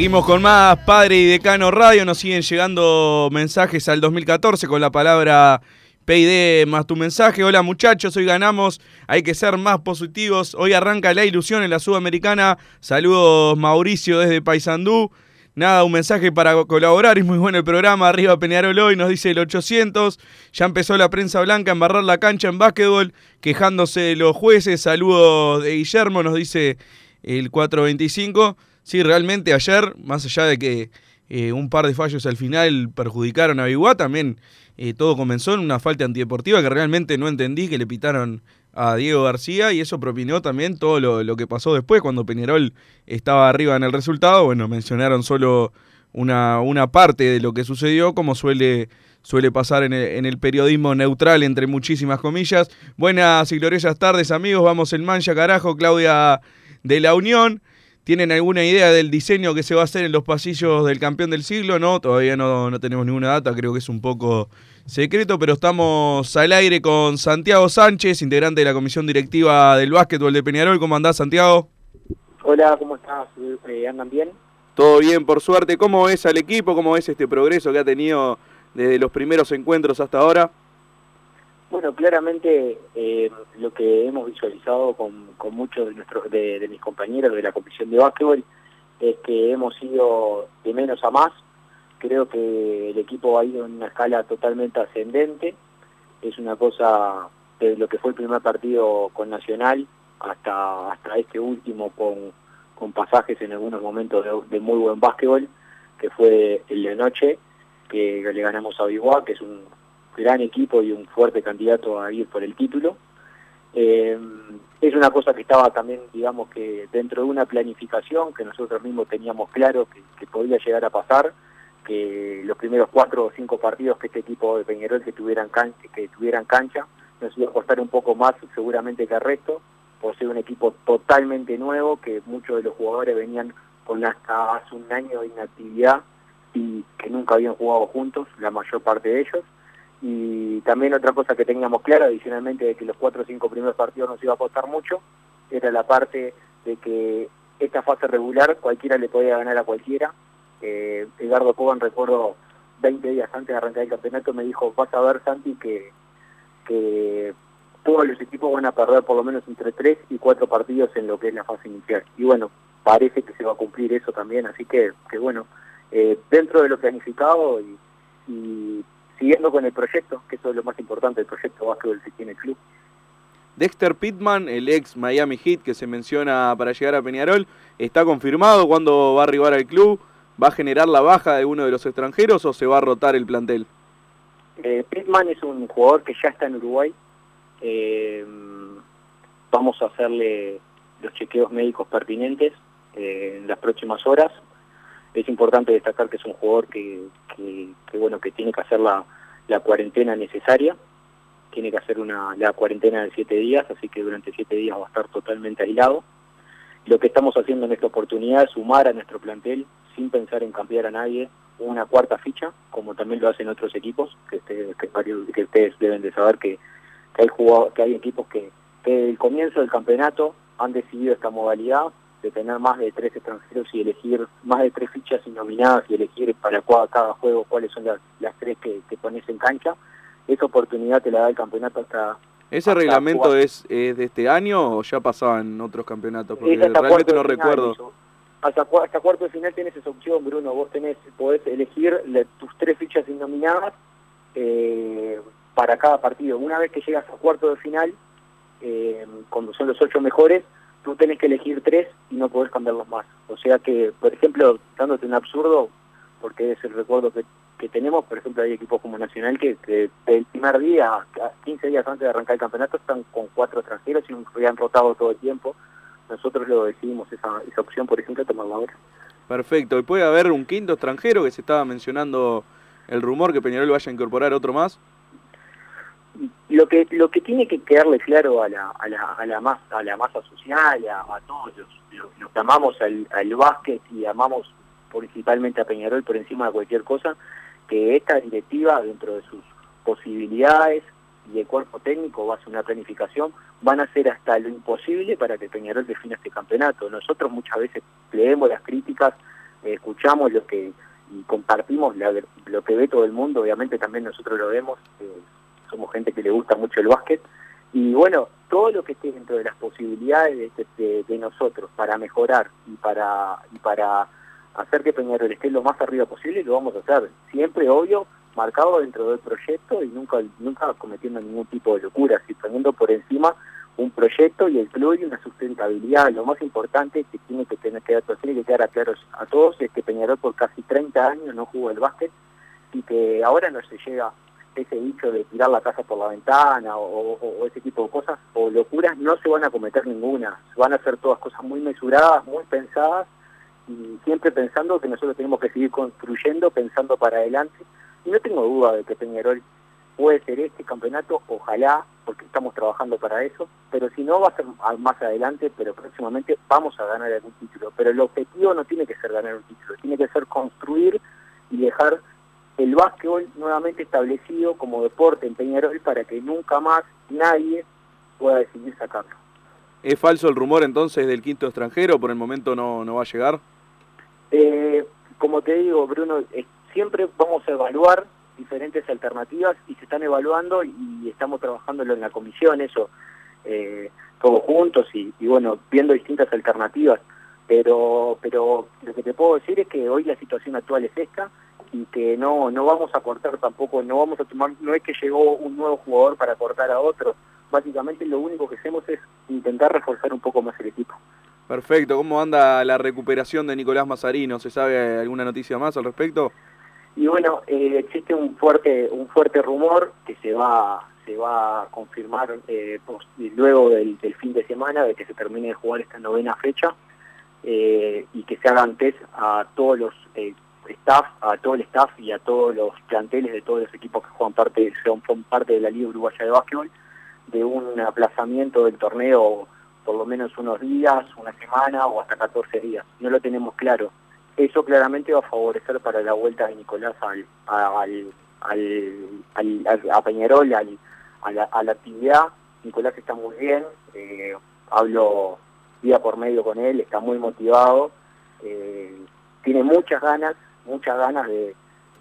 Seguimos con más Padre y Decano Radio. Nos siguen llegando mensajes al 2014 con la palabra PID más tu mensaje. Hola muchachos, hoy ganamos. Hay que ser más positivos. Hoy arranca la ilusión en la Sudamericana. Saludos Mauricio desde Paysandú. Nada, un mensaje para colaborar, es muy bueno el programa, arriba Peñarol hoy, nos dice el 800, ya empezó la prensa blanca a embarrar la cancha en básquetbol, quejándose de los jueces, saludos de Guillermo, nos dice el 425. Sí, realmente ayer, más allá de que eh, un par de fallos al final perjudicaron a Biguá, también eh, todo comenzó en una falta antideportiva que realmente no entendí, que le pitaron a Diego García y eso propinó también todo lo, lo, que pasó después cuando Peñarol estaba arriba en el resultado. Bueno, mencionaron solo una, una parte de lo que sucedió, como suele, suele pasar en el, en el periodismo neutral, entre muchísimas comillas. Buenas y gloriosas tardes, amigos. Vamos el mancha, carajo. Claudia de la Unión. ¿Tienen alguna idea del diseño que se va a hacer en los pasillos del campeón del siglo? No, todavía no, no tenemos ninguna data, creo que es un poco secreto, pero estamos al aire con Santiago Sánchez, integrante de la comisión directiva del básquetbol de Peñarol. ¿Cómo andás, Santiago? Hola, ¿cómo estás? Eh, ¿Andan bien? Todo bien, por suerte. ¿Cómo ves al equipo? ¿Cómo ves este progreso que ha tenido desde los primeros encuentros hasta ahora? Bueno, claramente eh, lo que hemos visualizado con, con muchos de, nuestros, de, mis compañeros de la comisión de básquetbol es que hemos ido de menos a más, creo que el equipo ha ido en una escala totalmente ascendente, es una cosa de lo que fue el primer partido con Nacional hasta hasta este último con, con pasajes en algunos momentos de, muy buen básquetbol, que fue el de anoche, que le ganamos a Biguá, que es un gran equipo y un fuerte candidato a ir por el título. Eh, es una cosa que estaba también, digamos que dentro de una planificación que nosotros mismos teníamos claro que, podía llegar a pasar, que los primeros cuatro o cinco partidos que este equipo de Peñarol que tuvieran cancha, que tuvieran cancha nos iba a costar un poco más seguramente que el resto, por ser un equipo totalmente nuevo, que muchos de los jugadores venían con hasta hace un año de inactividad y que nunca habían jugado juntos, la mayor parte de ellos. Y también otra cosa que teníamos clara, adicionalmente de que los cuatro o cinco primeros partidos nos iba a costar mucho, era la parte de que esta fase regular cualquiera le podía ganar a cualquiera, eh, Edgardo recuerdo 20 días antes de arrancar el campeonato, me dijo, vas a ver Santi que, que todos los equipos van a perder por lo menos entre 3 y 4 partidos en lo que es la fase inicial. Y bueno, parece que se va a cumplir eso también, así que, que bueno, eh, dentro de lo planificado y, y, siguiendo con el proyecto, que eso es lo más importante, el proyecto básquetbol que tiene el club. Dexter Pittman, el ex Miami Heat que se menciona para llegar a Peñarol, está confirmado cuándo va a arribar al club. ¿Va a generar la baja de uno de los extranjeros o se va a rotar el plantel? Eh, Pittman es un jugador que ya está en Uruguay. Eh, vamos a hacerle los chequeos médicos pertinentes eh, en las próximas horas. Es importante destacar que es un jugador que, bueno que tiene que hacer la, cuarentena necesaria. Tiene que hacer la cuarentena de siete días, así que durante siete días va a estar totalmente aislado. Lo que estamos haciendo en esta oportunidad es sumar a nuestro plantel sin pensar en cambiar a nadie una cuarta ficha, como también lo hacen otros equipos, que, ustedes, deben de saber que, hay equipos que desde el comienzo del campeonato han decidido esta modalidad de tener más de tres extranjeros y elegir más de tres fichas nominadas y elegir para cada juego cuáles son las, las tres que, que pones en cancha. Esa oportunidad te la da el campeonato hasta ¿Ese reglamento es, es, de este año o ya pasaba en otros campeonatos? Porque realmente no recuerdo. Eso. Hasta, hasta cuarto de final tienes esa opción, Bruno. Vos tenés, podés elegir le, tus tres fichas innominadas eh, para cada partido. Una vez que llegas a cuarto de final, eh, cuando son los ocho mejores, tú tenés que elegir tres y no podés cambiarlos más. O sea que, por ejemplo, dándote un absurdo, porque es el recuerdo que, que tenemos, por ejemplo, hay equipos como Nacional que, el primer día, 15 días antes de arrancar el campeonato, están con cuatro extranjeros y han rotado todo el tiempo nosotros lo decidimos esa, esa opción, por ejemplo, tomarla ahora. Perfecto. ¿Y puede haber un quinto extranjero que se estaba mencionando el rumor que Peñarol vaya a incorporar otro más? Lo que lo que tiene que quedarle claro a la, a la, a la, masa, a la masa social, a, todos los, los, que amamos al, al básquet y amamos principalmente a Peñarol por encima de cualquier cosa, que esta directiva, dentro de sus posibilidades, y el cuerpo técnico va a hacer una planificación, van a hacer hasta lo imposible para que Peñarol defina este campeonato. Nosotros muchas veces leemos las críticas, escuchamos lo que y compartimos lo que ve todo el mundo, obviamente también nosotros lo vemos, eh, somos gente que le gusta mucho el básquet, y bueno, todo lo que esté dentro de las posibilidades de, nosotros para mejorar y para, para hacer que Peñarol esté lo más arriba posible lo vamos a hacer. Siempre, obvio, marcado dentro del proyecto y nunca nunca cometiendo ningún tipo de locura, sino poniendo por encima un proyecto y el club y una sustentabilidad. Lo más importante que tiene que tener que, tiene que quedar claro a todos es que Peñarol por casi 30 años no jugó el básquet y que ahora no se llega ese dicho de tirar la casa por la ventana o, o, ese tipo de cosas o locuras, no se van a cometer ninguna. Van a ser todas cosas muy mesuradas, muy pensadas y siempre pensando que nosotros tenemos que seguir construyendo, pensando para adelante. Y no tengo duda de que Peñarol puede ser este campeonato, ojalá, porque estamos trabajando para eso, pero si no va a ser más adelante, pero próximamente vamos a ganar algún título. Pero el objetivo no tiene que ser ganar un título, tiene que ser construir y dejar el básquetbol nuevamente establecido como deporte en Peñarol para que nunca más nadie pueda decidir sacarlo. ¿Es falso el rumor entonces del quinto extranjero? ¿Por el momento no, no va a llegar? Eh, como te digo, Bruno, eh, siempre vamos a evaluar diferentes alternativas y se están evaluando y estamos trabajándolo en la comisión, eso, eh, todos juntos y, y, bueno, viendo distintas alternativas. Pero, pero lo que te puedo decir es que hoy la situación actual es esta y que no no vamos a cortar tampoco, no vamos a tomar, no es que llegó un nuevo jugador para cortar a otro, básicamente lo único que hacemos es intentar reforzar un poco más el equipo. Perfecto, ¿cómo anda la recuperación de Nicolás Mazarino? ¿Se sabe alguna noticia más al respecto? Y bueno, eh, existe un fuerte un fuerte rumor que se va se va a confirmar eh, post, luego del, del, fin de semana de que se termine de jugar esta novena fecha eh, y que se hagan test a todos los eh, staff, a todo el staff y a todos los planteles de todos los equipos que juegan parte, son, son parte de la Liga Uruguaya de Básquetbol, de un aplazamiento del torneo por lo menos unos días, una semana o hasta 14 días. No lo tenemos claro. Eso claramente va a favorecer para la vuelta de Nicolás al, al, al, al a Peñarol, al, a, la, actividad. Nicolás está muy bien, eh, hablo día por medio con él, está muy motivado, eh, tiene muchas ganas, muchas ganas de,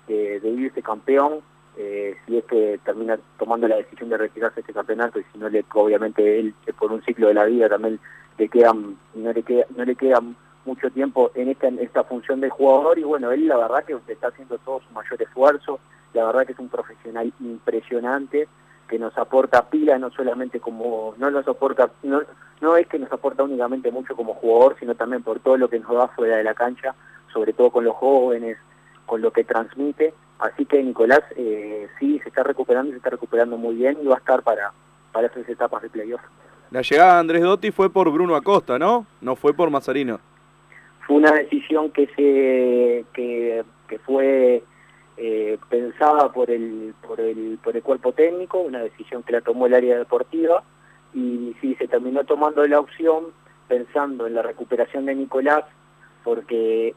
de, de irse campeón, eh, si es que termina tomando la decisión de retirarse este campeonato y si no le obviamente él por un ciclo de la vida también le quedan no le queda no le queda mucho tiempo en esta en esta función de jugador y bueno él la verdad que está haciendo todo su mayor esfuerzo la verdad que es un profesional impresionante que nos aporta pila no solamente como no nos aporta no, no es que nos aporta únicamente mucho como jugador sino también por todo lo que nos da fuera de la cancha sobre todo con los jóvenes con lo que transmite Así que Nicolás eh, sí se está recuperando y se está recuperando muy bien y va a estar para, para esas etapas de playoff. La llegada de Andrés Dotti fue por Bruno Acosta, ¿no? No fue por Mazarino. Fue una decisión que se que, que fue eh, pensada por el, por, el, por el cuerpo técnico, una decisión que la tomó el área deportiva y sí se terminó tomando la opción pensando en la recuperación de Nicolás porque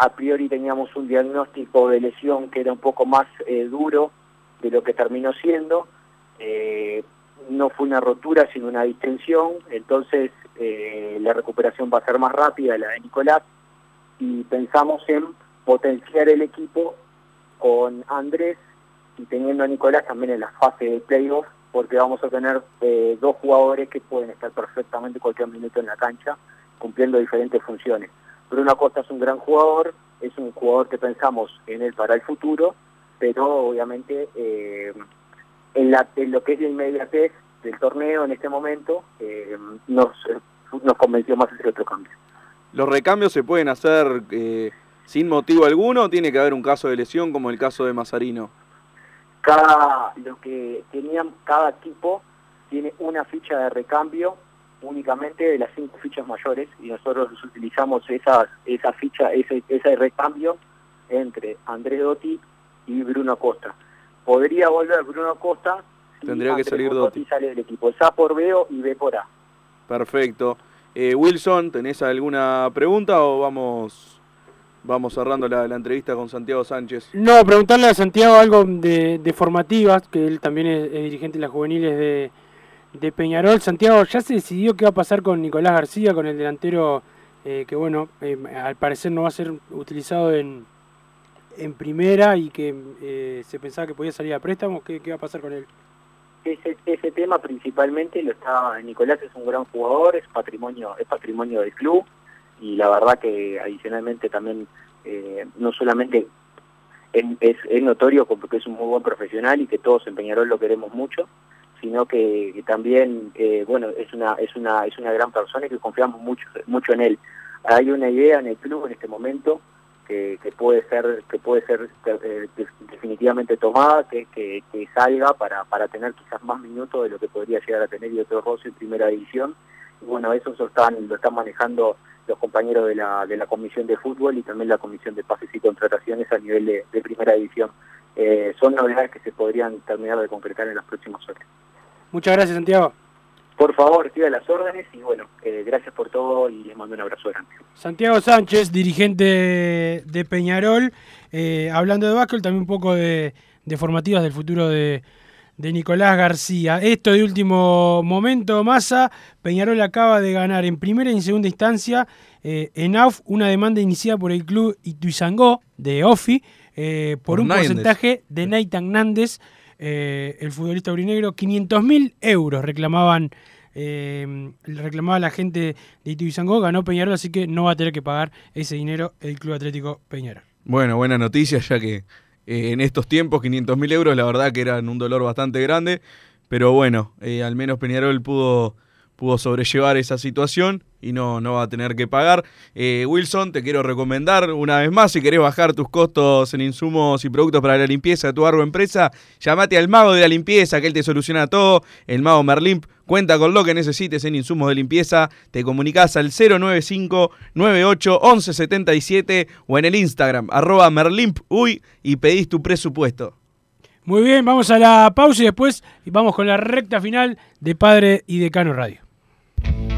a priori teníamos un diagnóstico de lesión que era un poco más eh, duro de lo que terminó siendo. Eh, no fue una rotura, sino una distensión, entonces eh, la recuperación va a ser más rápida, la de Nicolás, y pensamos en potenciar el equipo con Andrés y teniendo a Nicolás también en la fase de playoff, porque vamos a tener dos jugadores que pueden estar perfectamente cualquier minuto en la cancha, cumpliendo diferentes funciones. Bruno Acosta es un gran jugador, es un jugador que pensamos en él para el futuro, pero obviamente eh, en, la, en lo que es la inmediatez del torneo en este momento eh, nos, nos convenció más ese otro cambio. ¿Los recambios se pueden hacer eh, sin motivo alguno o tiene que haber un caso de lesión como el caso de Mazarino? Cada, lo que tenían cada equipo tiene una ficha de recambio únicamente de las cinco fichas mayores y nosotros utilizamos esa, esa ficha, ese, ese recambio entre Andrés Dotti y Bruno Costa. Podría volver Bruno Costa si Tendría que salir Dotti. sale del equipo. Es A por B y B por A. Perfecto. Eh, Wilson, ¿tenés alguna pregunta o vamos vamos cerrando la, la, entrevista con Santiago Sánchez? No, preguntarle a Santiago algo de, de formativas, que él también es, es dirigente de las juveniles de de Peñarol. Santiago, ¿ya se decidió qué va a pasar con Nicolás García, con el delantero eh, que, bueno, eh, al parecer no va a ser utilizado en, en primera y que eh, se pensaba que podía salir a préstamo? ¿Qué, ¿Qué, va a pasar con él? Ese, ese tema principalmente lo está Nicolás es un gran jugador, es patrimonio es patrimonio del club. y la verdad que adicionalmente también eh, no solamente es, es, es, notorio porque es un muy buen profesional y que todos en Peñarol lo queremos mucho, sino que, también eh, bueno es una es una es una gran persona y que confiamos mucho mucho en él. Hay una idea en el club en este momento que, puede ser que puede ser eh, definitivamente tomada, que, que, que, salga para, para tener quizás más minutos de lo que podría llegar a tener otro Rossi en primera división. Y bueno, eso lo están, lo están manejando los compañeros de la, de la Comisión de Fútbol y también la Comisión de Pases y Contrataciones a nivel de, de primera división. Eh, son novedades que se podrían terminar de concretar en las próximas horas. Muchas gracias, Santiago. Por favor, siga las órdenes y bueno, eh, gracias por todo y les mando un abrazo grande. Santiago Sánchez, dirigente de Peñarol, eh, hablando de básquetbol, también un poco de, de formativas del futuro de, de, Nicolás García. Esto de último momento, Massa, Peñarol acaba de ganar en primera y en segunda instancia eh, en AUF una demanda iniciada por el club Ituizangó de OFI eh, por, por, un Nández. porcentaje de Nathan Nández. Eh, el futbolista urinegro, 500 mil euros reclamaban reclamaba la gente de Ituizangó, ganó Peñarol, así que no va a tener que pagar ese dinero el Club Atlético Peñarol. Bueno, buena noticia, ya que eh, en estos tiempos 500 mil euros la verdad que eran un dolor bastante grande, pero bueno, eh, al menos Peñarol pudo, pudo sobrellevar esa situación y no, no va a tener que pagar. Eh, Wilson, te quiero recomendar una vez más, si querés bajar tus costos en insumos y productos para la limpieza de tu barro empresa, llamate al mago de la limpieza, que él te soluciona todo. El mago Merlimp cuenta con lo que necesites en insumos de limpieza. Te comunicas al 095-98-1177 o en el Instagram, arroba merlimpuy y pedís tu presupuesto. Muy bien, vamos a la pausa y después vamos con la recta final de Padre y Decano Radio. thank you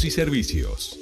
y servicios.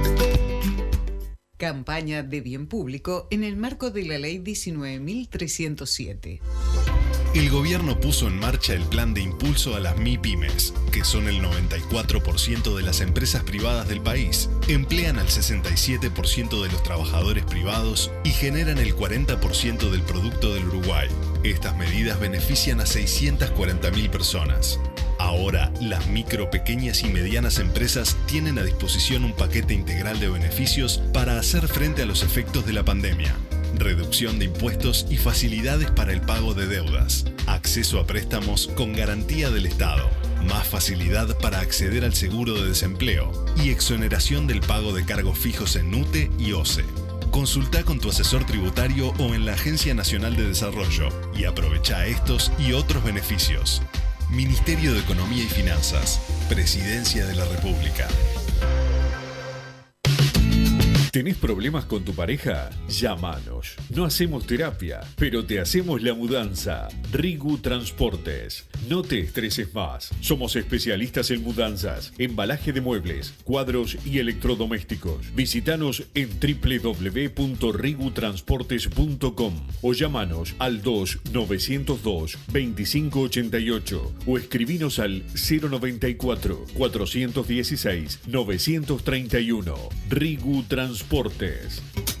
Campaña de bien público en el marco de la Ley 19.307. El gobierno puso en marcha el plan de impulso a las MIPYMES, que son el 94% de las empresas privadas del país, emplean al 67% de los trabajadores privados y generan el 40% del producto del Uruguay. Estas medidas benefician a 640.000 personas. Ahora, las micro, pequeñas y medianas empresas tienen a disposición un paquete integral de beneficios para hacer frente a los efectos de la pandemia. Reducción de impuestos y facilidades para el pago de deudas. Acceso a préstamos con garantía del Estado. Más facilidad para acceder al seguro de desempleo. Y exoneración del pago de cargos fijos en NUTE y OCE. Consulta con tu asesor tributario o en la Agencia Nacional de Desarrollo y aprovecha estos y otros beneficios. Ministerio de Economía y Finanzas, Presidencia de la República. ¿Tenés problemas con tu pareja? Llámanos. No hacemos terapia, pero te hacemos la mudanza. Rigu Transportes. No te estreses más. Somos especialistas en mudanzas, embalaje de muebles, cuadros y electrodomésticos. Visítanos en www.rigutransportes.com o llámanos al 2-902-2588 o escribinos al 094 416 931. Rigu Transportes. Transportes.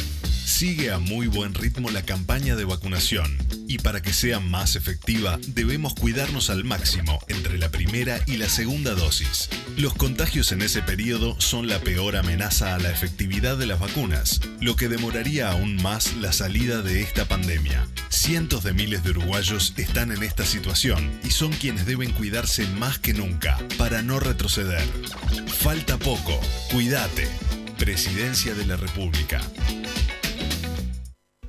Sigue a muy buen ritmo la campaña de vacunación y para que sea más efectiva debemos cuidarnos al máximo entre la primera y la segunda dosis. Los contagios en ese periodo son la peor amenaza a la efectividad de las vacunas, lo que demoraría aún más la salida de esta pandemia. Cientos de miles de uruguayos están en esta situación y son quienes deben cuidarse más que nunca para no retroceder. Falta poco, cuídate. Presidencia de la República.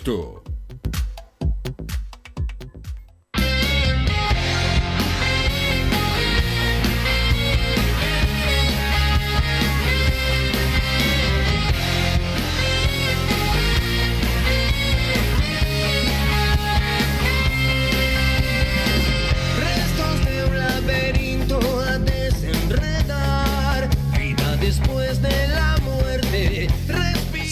Contexto.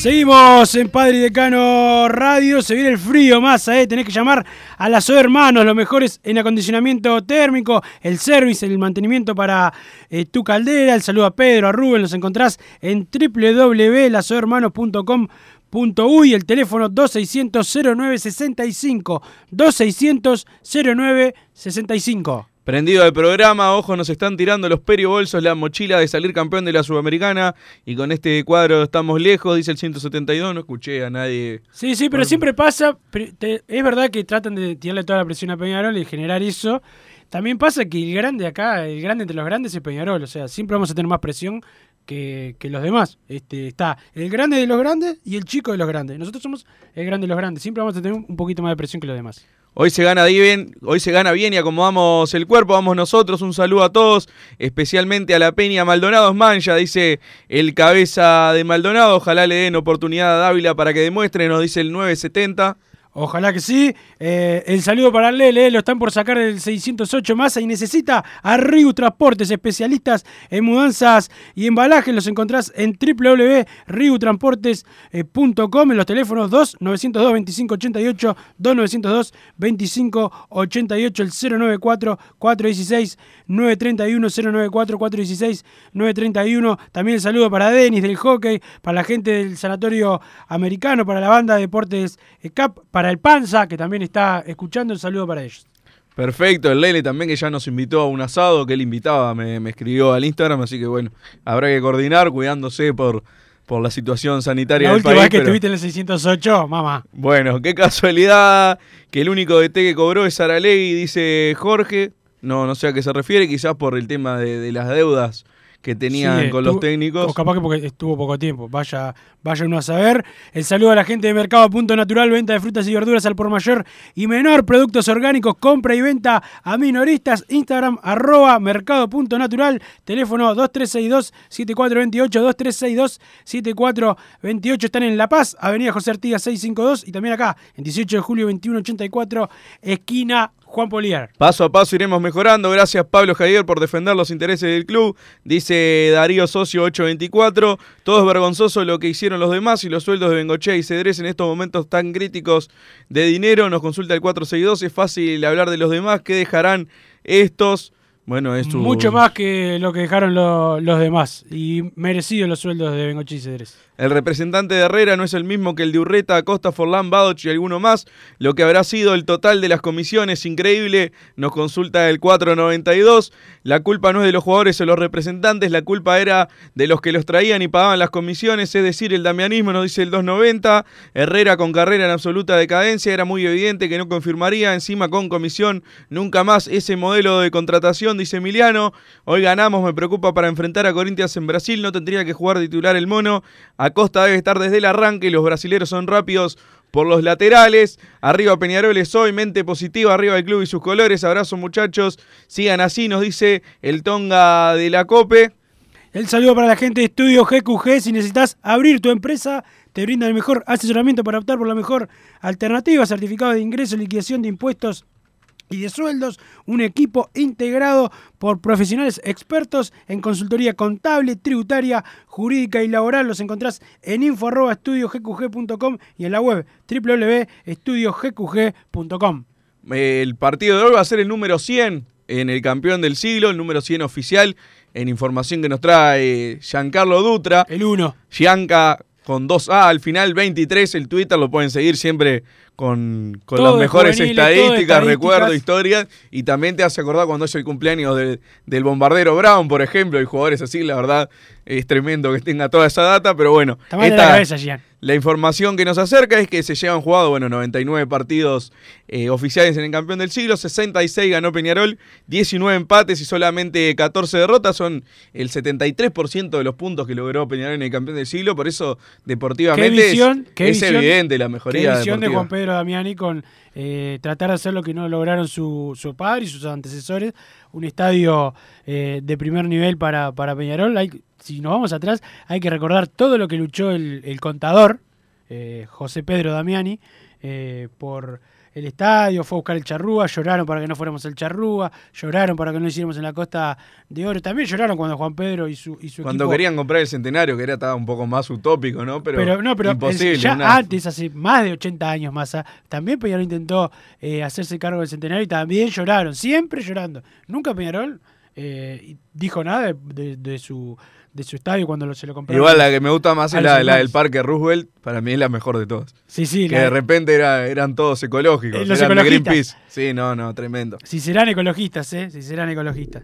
Seguimos en Padre y Decano Radio. Se viene el frío más, ¿eh? Tenés que llamar a las hermanos, los mejores en acondicionamiento térmico, el service, el mantenimiento para eh, tu caldera. El saludo a Pedro, a Rubén. Los encontrás en www.lasohermanos.com.uy. El teléfono 2600-0965. 2600-0965. Prendido al programa, ojo, nos están tirando los periobolsos, la mochila de salir campeón de la Sudamericana. Y con este cuadro estamos lejos, dice el 172. No escuché a nadie. Sí, sí, pero siempre pasa. es verdad que tratan de tirarle toda la presión a Peñarol y generar eso. También pasa que el grande acá, el grande entre los grandes es Peñarol. O sea, siempre vamos a tener más presión que, que los demás. Este, está el grande de los grandes y el chico de los grandes. Nosotros somos el grande de los grandes. Siempre vamos a tener un poquito más de presión que los demás. Hoy se gana bien, hoy se gana bien y acomodamos el cuerpo, vamos nosotros, un saludo a todos, especialmente a la Peña Maldonado Mancha, dice el cabeza de Maldonado, ojalá le den oportunidad a Dávila para que demuestre, nos dice el 970. Ojalá que sí. Eh, el saludo para Lele, lo están por sacar del 608 masa y necesita a Riu Transportes, especialistas en mudanzas y embalajes. Los encontrás en www.riutransportes.com en los teléfonos 2 902 2588 2 902 2588 el 094 416 931 094 416 931. También el saludo para Denis del hockey, para la gente del Sanatorio Americano, para la banda de Deportes eh, CAP, para el Panza, que también está escuchando, el saludo para ellos. Perfecto, el Lele también que ya nos invitó a un asado, que él invitaba, me, me escribió al Instagram, así que bueno, habrá que coordinar cuidándose por, por la situación sanitaria La del última país. vez que pero- estuviste en el 608, mamá. Bueno, qué casualidad que el único DT que cobró es Aralegui, dice Jorge. No, no sé a qué se refiere, quizás por el tema de, de las deudas que tenían Sí, con los técnicos. O capaz que porque estuvo poco tiempo. Vaya, vaya uno a saber. El saludo a la gente de Mercado Punto Natural, venta de frutas y verduras al por mayor y menor, productos orgánicos, compra y venta a minoristas. Instagram arroba mercado punto natural, teléfono 2362-7428, 2362-7428. Están en La Paz, Avenida José Artigas 652 y también acá, en 18 de julio 2184, esquina Juan Poliar. Paso a paso iremos mejorando. Gracias Pablo Javier por defender los intereses del club. Dice Darío Socio 824. Todo es vergonzoso lo que hicieron los demás y los sueldos de Bengochea y Cedrés en estos momentos tan críticos de dinero. Nos consulta el 462. Es fácil hablar de los demás. ¿Qué dejarán estos? Bueno, es su- Mucho más que lo que dejaron lo- los demás. Y merecidos los sueldos de Bengochi y Cedrés. El representante de Herrera no es el mismo que el de Urreta, Acosta, Forlán, Badoch y alguno más. Lo que habrá sido el total de las comisiones, increíble. Nos consulta el 492. La culpa no es de los jugadores o los representantes, la culpa era de los que los traían y pagaban las comisiones, es decir, el damianismo, nos dice el 290. Herrera con carrera en absoluta decadencia, era muy evidente que no confirmaría. Encima con comisión, nunca más ese modelo de contratación, dice Emiliano. Hoy ganamos, me preocupa para enfrentar a Corinthians en Brasil, no tendría que jugar titular el mono. Acosta debe estar desde el arranque, los brasileros son rápidos por los laterales. Arriba Peñaroles hoy, mente positiva, arriba el club y sus colores. Abrazo muchachos, sigan así, nos dice el Tonga de la Cope. El saludo para la gente de Estudio GQG. Si necesitas abrir tu empresa, te brinda el mejor asesoramiento para optar por la mejor alternativa, certificado de ingreso, liquidación de impuestos y de sueldos, un equipo integrado por profesionales expertos en consultoría contable, tributaria, jurídica y laboral. Los encontrás en info@estudiogqg.com y en la web www.estudiogqg.com. El partido de hoy va a ser el número 100 en el campeón del siglo, el número 100 oficial, en información que nos trae Giancarlo Dutra. El 1. Gianca con 2A al final, 23, el Twitter lo pueden seguir siempre con, con las mejores estadísticas, estadísticas. recuerdos, historias, y también te hace acordar cuando es el cumpleaños del, del bombardero Brown, por ejemplo, y jugadores así, la verdad es tremendo que tenga toda esa data, pero bueno, de la cabeza, Gian. la información que nos acerca es que se llevan jugado, bueno, 99 partidos eh, oficiales en el campeón del siglo, 66 ganó Peñarol, 19 empates y solamente 14 derrotas, son el 73% de los puntos que logró Peñarol en el campeón del siglo, por eso deportivamente ¿Qué es- visión, qué es, visión- evidente la qué mejoría visión de. Juan Pedro Damiani con eh, tratar de hacer lo que no lograron su, su padre y sus antecesores, un estadio eh, de primer nivel para, para Peñarol. Si nos vamos atrás, hay que recordar todo lo que luchó el, contador, eh, José Pedro Damiani, por el estadio, fue a buscar el charrúa, lloraron para que no fuéramos el charrúa, lloraron para que no lo hiciéramos en la Costa de Oro, también lloraron cuando Juan Pedro y su, y su Cuando equipo querían comprar el centenario, que era estaba un poco más utópico, ¿no? Pero, pero, no, pero imposible. es- ya una- antes, hace más de 80 años más, también Peñarol intentó eh, hacerse cargo del centenario y también lloraron, siempre llorando. Nunca Peñarol eh, dijo nada de, de- de su, de su estadio cuando lo- se lo compraron. Igual la que me gusta más es la, la del. Parque Roosevelt, para mí es la mejor de todas. Sí, sí, Que la- de repente era, eran todos ecológicos. Eh, los eran de. Greenpeace. Sí, no, no, tremendo. Si serán ecologistas, ¿eh? Si serán ecologistas.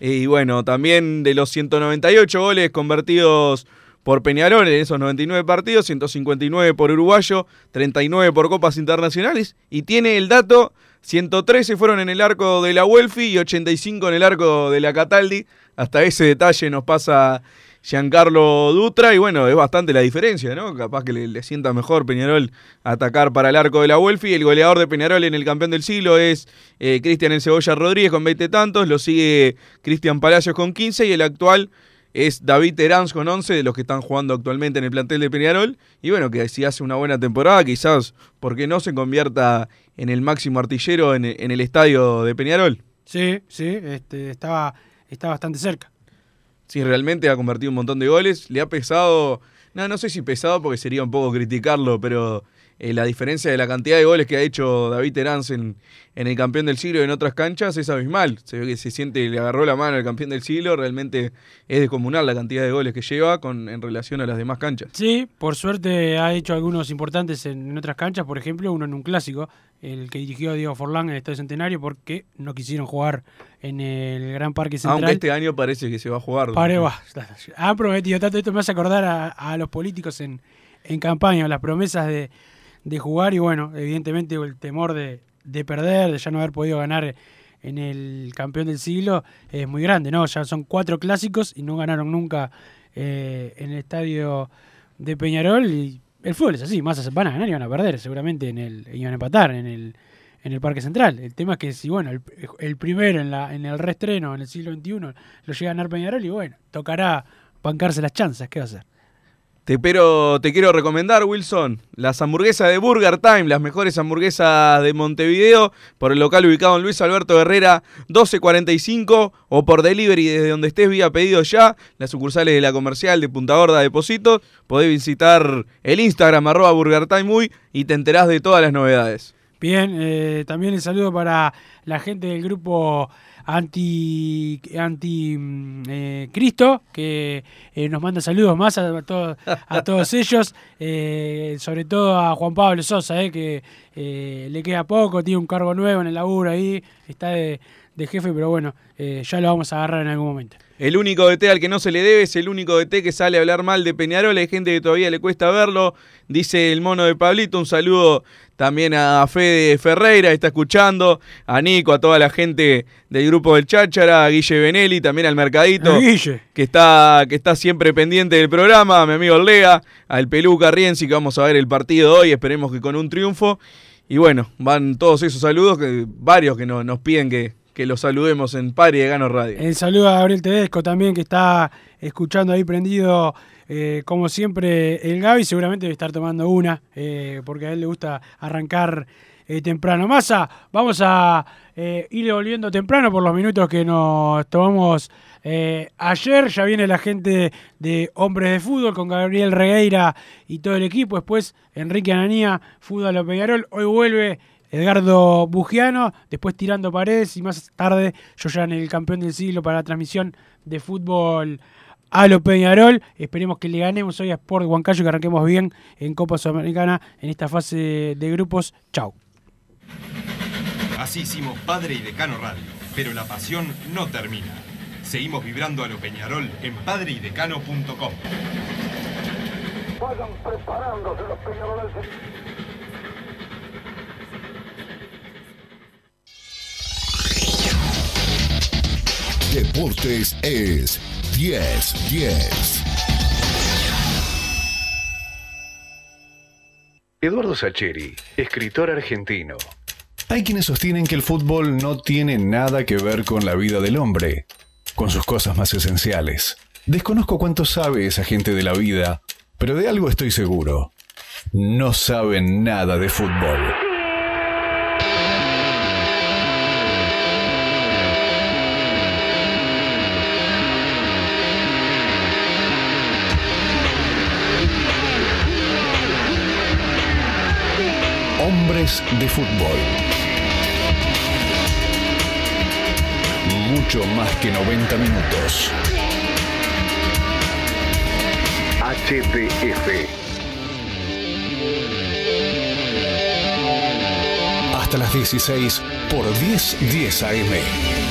Y bueno, también de los 198 goles convertidos por Peñarol en esos 99 partidos, 159 por Uruguayo, 39 por Copas Internacionales. Y tiene el dato, 113 fueron en el arco de la Welfi y 85 en el arco de la Cataldi. Hasta ese detalle nos pasa Giancarlo Dutra y bueno, es bastante la diferencia, ¿no? Capaz que le, sienta mejor Peñarol atacar para el arco de la Welfi. El goleador de Peñarol en el campeón del siglo es eh, Cristian El Cebolla Rodríguez con 20 tantos, lo sigue Cristian Palacios con 15 y el actual es David Teráns con 11 de los que están jugando actualmente en el plantel de Peñarol. Y bueno, que si hace una buena temporada, quizás, porque no se convierta en el máximo artillero en, en el estadio de Peñarol. Sí, sí, este, estaba, está bastante cerca. Sí, realmente ha convertido un montón de goles. Le ha pesado, no, no sé si pesado porque sería un poco criticarlo, pero eh, la diferencia de la cantidad de goles que ha hecho David Teráns en, en el campeón del siglo y en otras canchas es abismal. Se ve que se siente, le agarró la mano al campeón del siglo, realmente es descomunal la cantidad de goles que lleva con, en relación a las demás canchas. Sí, por suerte ha hecho algunos importantes en, en otras canchas, por ejemplo, uno en un clásico, el que dirigió Diego Forlán en el Estadio Centenario, porque no quisieron jugar en el Gran Parque Central. Aunque este año parece que se va a jugar. Pare, va. Han prometido tanto, esto me hace acordar a, a los políticos en, en campaña, las promesas de, de jugar y bueno, evidentemente el temor de, de perder, de ya no haber podido ganar en el campeón del siglo es muy grande, ¿no? Ya son cuatro clásicos y no ganaron nunca eh, en el estadio de Peñarol y el fútbol es así, más van a ganar y van a perder, seguramente en el iban a empatar en el en el Parque Central. El tema es que si bueno, el, primero en la en el reestreno en el siglo XXI lo llega a ganar Peñarol y bueno, tocará bancarse las chances, ¿qué va a hacer? Te, pero te quiero recomendar, Wilson, las hamburguesas de Burger Time, las mejores hamburguesas de Montevideo, por el local ubicado en Luis Alberto Herrera 1245 o por delivery desde donde estés vía pedido ya, las sucursales de la comercial de Punta Gorda Depósito. Podés visitar el Instagram arroba Burger Time Uy, y te enterás de todas las novedades. Bien, eh, también el saludo para la gente del grupo anti anti eh, Cristo que eh, nos manda saludos más a, a, todos a todos ellos eh, sobre todo a Juan Pablo Sosa eh, que le queda poco tiene un cargo nuevo en el laburo ahí está de, de jefe pero bueno ya lo vamos a agarrar en algún momento el único DT al que no se le debe es el único DT que sale a hablar mal de Peñarol. Hay gente que todavía le cuesta verlo. Dice el mono de Pablito. Un saludo también a Fede Ferreira, está escuchando. A Nico, a toda la gente del grupo del Cháchara. A Guille Benelli, también al Mercadito. Guille. Que está, que está siempre pendiente del programa. A mi amigo Lea. Al Peluca Rienzi, que vamos a ver el partido de hoy. Esperemos que con un triunfo. Y bueno, van todos esos saludos, que varios que no, nos piden que, que los saludemos en Padre de Gano Radio. El saludo a Gabriel Tedesco también, que está escuchando ahí prendido, eh, como siempre, el Gaby. Seguramente debe estar tomando una, eh, porque a él le gusta arrancar eh, temprano. Massa, vamos a ir volviendo temprano por los minutos que nos tomamos ayer. Ya viene la gente de Hombres de Fútbol con Gabriel Regueira y todo el equipo. Después Enrique Ananía, Fútbol a Peñarol. Hoy vuelve Edgardo Bugiano, después tirando paredes y más tarde yo ya en el campeón del siglo para la transmisión de fútbol a lo Peñarol. Esperemos que le ganemos hoy a Sport Huancayo que arranquemos bien en Copa Sudamericana en esta fase de grupos. Chau. Así hicimos Padre y Decano Radio, pero la pasión no termina. Seguimos vibrando a lo Peñarol en padreidecano.com. Vayan preparándose los peñaroles. Deportes es 10-10. Eduardo Sacheri, escritor argentino. Hay quienes sostienen que el fútbol no tiene nada que ver con la vida del hombre, con sus cosas más esenciales. Desconozco cuánto sabe esa gente de la vida, pero de algo estoy seguro. No saben nada de fútbol. Goles de fútbol. Mucho más que 90 minutos. HTF. Hasta las 16 por 1010 10 AM.